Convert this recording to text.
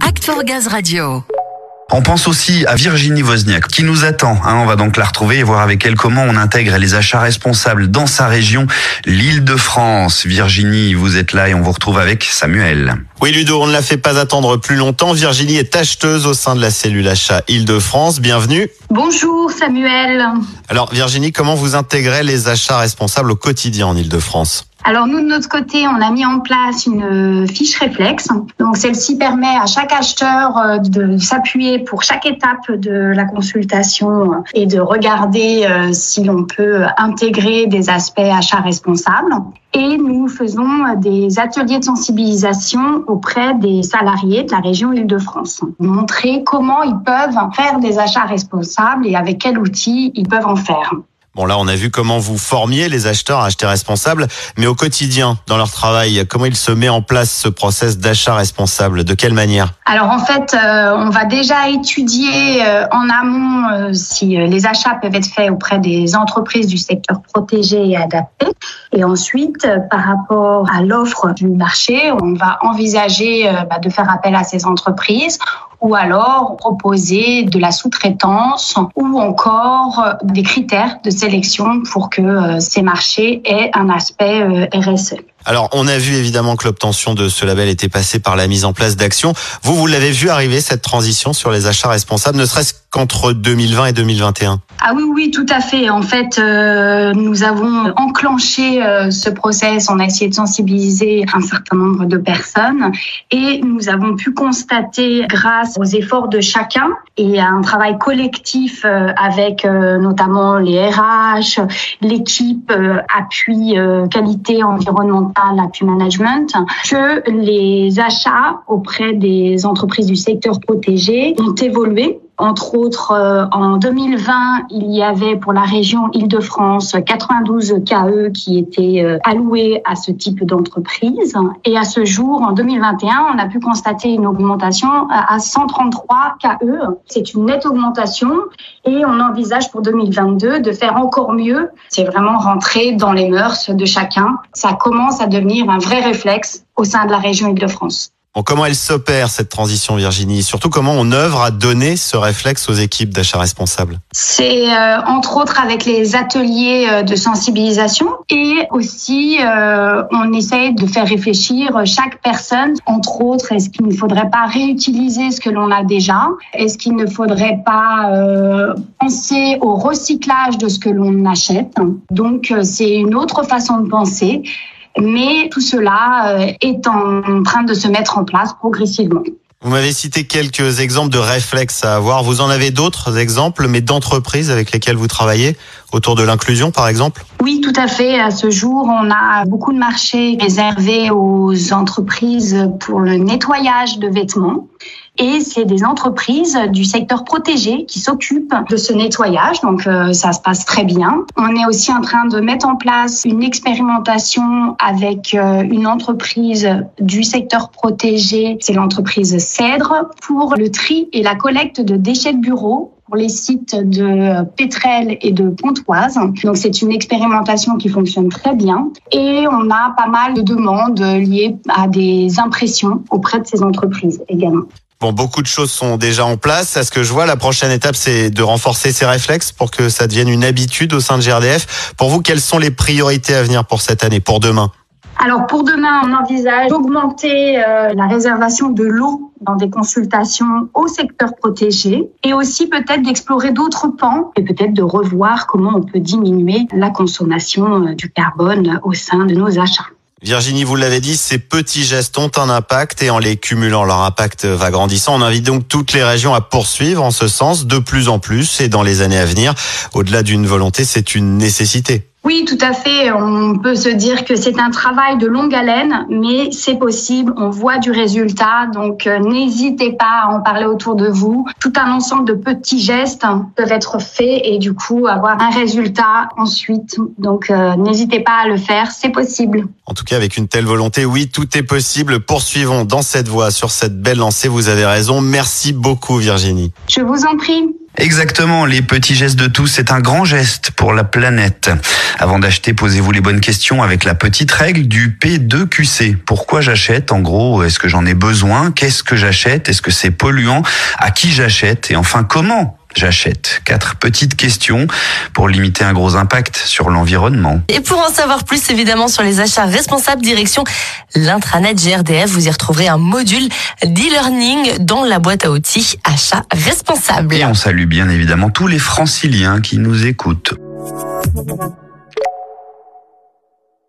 Act for Gaz Radio. On pense aussi à Virginie Wozniak qui nous attend. hein. on va donc la retrouver et voir avec elle comment on intègre les achats responsables dans sa région, l'Île-de-France. Virginie, vous êtes là et on vous retrouve avec Samuel. Oui, Ludo, on ne la fait pas attendre plus longtemps. Virginie est acheteuse au sein de la cellule achat Île-de-France. Bienvenue. Bonjour Samuel. Alors, Virginie, comment vous intégrez les achats responsables au quotidien en Île-de-France? Alors nous de notre côté, on a mis en place une euh, fiche réflexe. Donc celle-ci permet à chaque acheteur euh, de s'appuyer pour chaque étape de la consultation euh, et de regarder si l'on peut intégrer des aspects achats responsables. Et nous faisons des ateliers de sensibilisation auprès des salariés de la région Île-de-France. Montrer comment ils peuvent faire des achats responsables et avec quels outils ils peuvent en faire. Bon, là, on a vu comment vous formiez les acheteurs à acheter responsable, mais au quotidien, dans leur travail, comment il se met en place ce process d'achat responsable? De quelle manière? Alors en fait, euh, on va déjà étudier euh, en amont euh, si les achats peuvent être faits auprès des entreprises du secteur protégé et adapté. Et ensuite, par rapport à l'offre du marché, on va envisager bah, de faire appel à ces entreprises ou alors proposer de la sous-traitance ou encore euh, des critères de sélection pour que euh, ces marchés aient un aspect euh, RSE. Alors, on a vu évidemment que l'obtention de ce label était passée par la mise en place d'actions. Vous, vous l'avez vu arriver, cette transition sur les achats responsables, ne serait-ce qu'entre 2020 et 2021 Ah oui, oui, tout à fait. En fait, euh, nous avons enclenché euh, ce process. On a essayé de sensibiliser un certain nombre de personnes et nous avons pu constater, grâce aux efforts de chacun et à un travail collectif euh, avec euh, notamment les RH, l'équipe euh, appui euh, qualité environnementale, appui management, que les achats auprès des entreprises du secteur protégé ont évolué entre autres, euh, en 2020, il y avait pour la région Île-de-France 92 KE qui étaient euh, alloués à ce type d'entreprise. Et à ce jour, en 2021, on a pu constater une augmentation à 133 KE. C'est une nette augmentation et on envisage pour 2022 de faire encore mieux. C'est vraiment rentrer dans les mœurs de chacun. Ça commence à devenir un vrai réflexe au sein de la région Île-de-France. Comment elle s'opère cette transition, Virginie Surtout comment on œuvre à donner ce réflexe aux équipes d'achat responsables C'est euh, entre autres avec les ateliers euh, de sensibilisation et aussi euh, on essaye de faire réfléchir chaque personne. Entre autres, est-ce qu'il ne faudrait pas réutiliser ce que l'on a déjà? Est-ce qu'il ne faudrait pas euh, penser au recyclage de ce que l'on achète? Donc euh, c'est une autre façon de penser. Mais tout cela euh, est en train de se mettre en place progressivement. Vous m'avez cité quelques exemples de réflexes à avoir. Vous en avez d'autres exemples, mais d'entreprises avec lesquelles vous travaillez autour de l'inclusion, par exemple? Oui, tout à fait. À ce jour, on a beaucoup de marchés réservés aux entreprises pour le nettoyage de vêtements. Et c'est des entreprises du secteur protégé qui s'occupent de ce nettoyage. Donc, euh, ça se passe très bien. On est aussi en train de mettre en place une expérimentation avec euh, une entreprise du secteur protégé. C'est l'entreprise Cèdre pour le tri et la collecte de déchets de bureau pour les sites de Pétrel et de Pontoise. Donc c'est une expérimentation qui fonctionne très bien et on a pas mal de demandes liées à des impressions auprès de ces entreprises également. Beaucoup de choses sont déjà en place. À ce que je vois, la prochaine étape, c'est de renforcer ces réflexes pour que ça devienne une habitude au sein de GRDF. Pour vous, quelles sont les priorités à venir pour cette année, pour demain? Alors pour demain, on envisage d'augmenter euh, la réservation de l'eau dans des consultations au secteur protégé et aussi peut-être d'explorer d'autres pans et peut-être de revoir comment on peut diminuer la consommation euh, du carbone au sein de nos achats. Virginie, vous l'avez dit, ces petits gestes ont un impact et en les cumulant, leur impact va grandissant. On invite donc toutes les régions à poursuivre en ce sens de plus en plus et dans les années à venir. Au-delà d'une volonté, c'est une nécessité. Oui, tout à fait. On peut se dire que c'est un travail de longue haleine, mais c'est possible. On voit du résultat. Donc, euh, n'hésitez pas à en parler autour de vous. Tout un ensemble de petits gestes peuvent être faits et du coup avoir un résultat ensuite. Donc, euh, n'hésitez pas à le faire. C'est possible. En tout cas, avec une telle volonté, oui, tout est possible. Poursuivons dans cette voie, sur cette belle lancée. Vous avez raison. Merci beaucoup, Virginie. Je vous en prie. Exactement, les petits gestes de tous, c'est un grand geste pour la planète. Avant d'acheter, posez-vous les bonnes questions avec la petite règle du P2QC. Pourquoi j'achète En gros, est-ce que j'en ai besoin? Qu'est-ce que j'achète? Est-ce que c'est polluant? À qui j'achète? Et enfin, comment j'achète Quatre petites questions pour limiter un gros impact sur l'environnement. Et pour en savoir plus, évidemment, sur les achats responsables, direction l'intranet GRDF, vous y retrouverez un module d'e-learning dans la boîte à outils achats responsables. Et on salue bien évidemment tous les franciliens qui nous écoutent.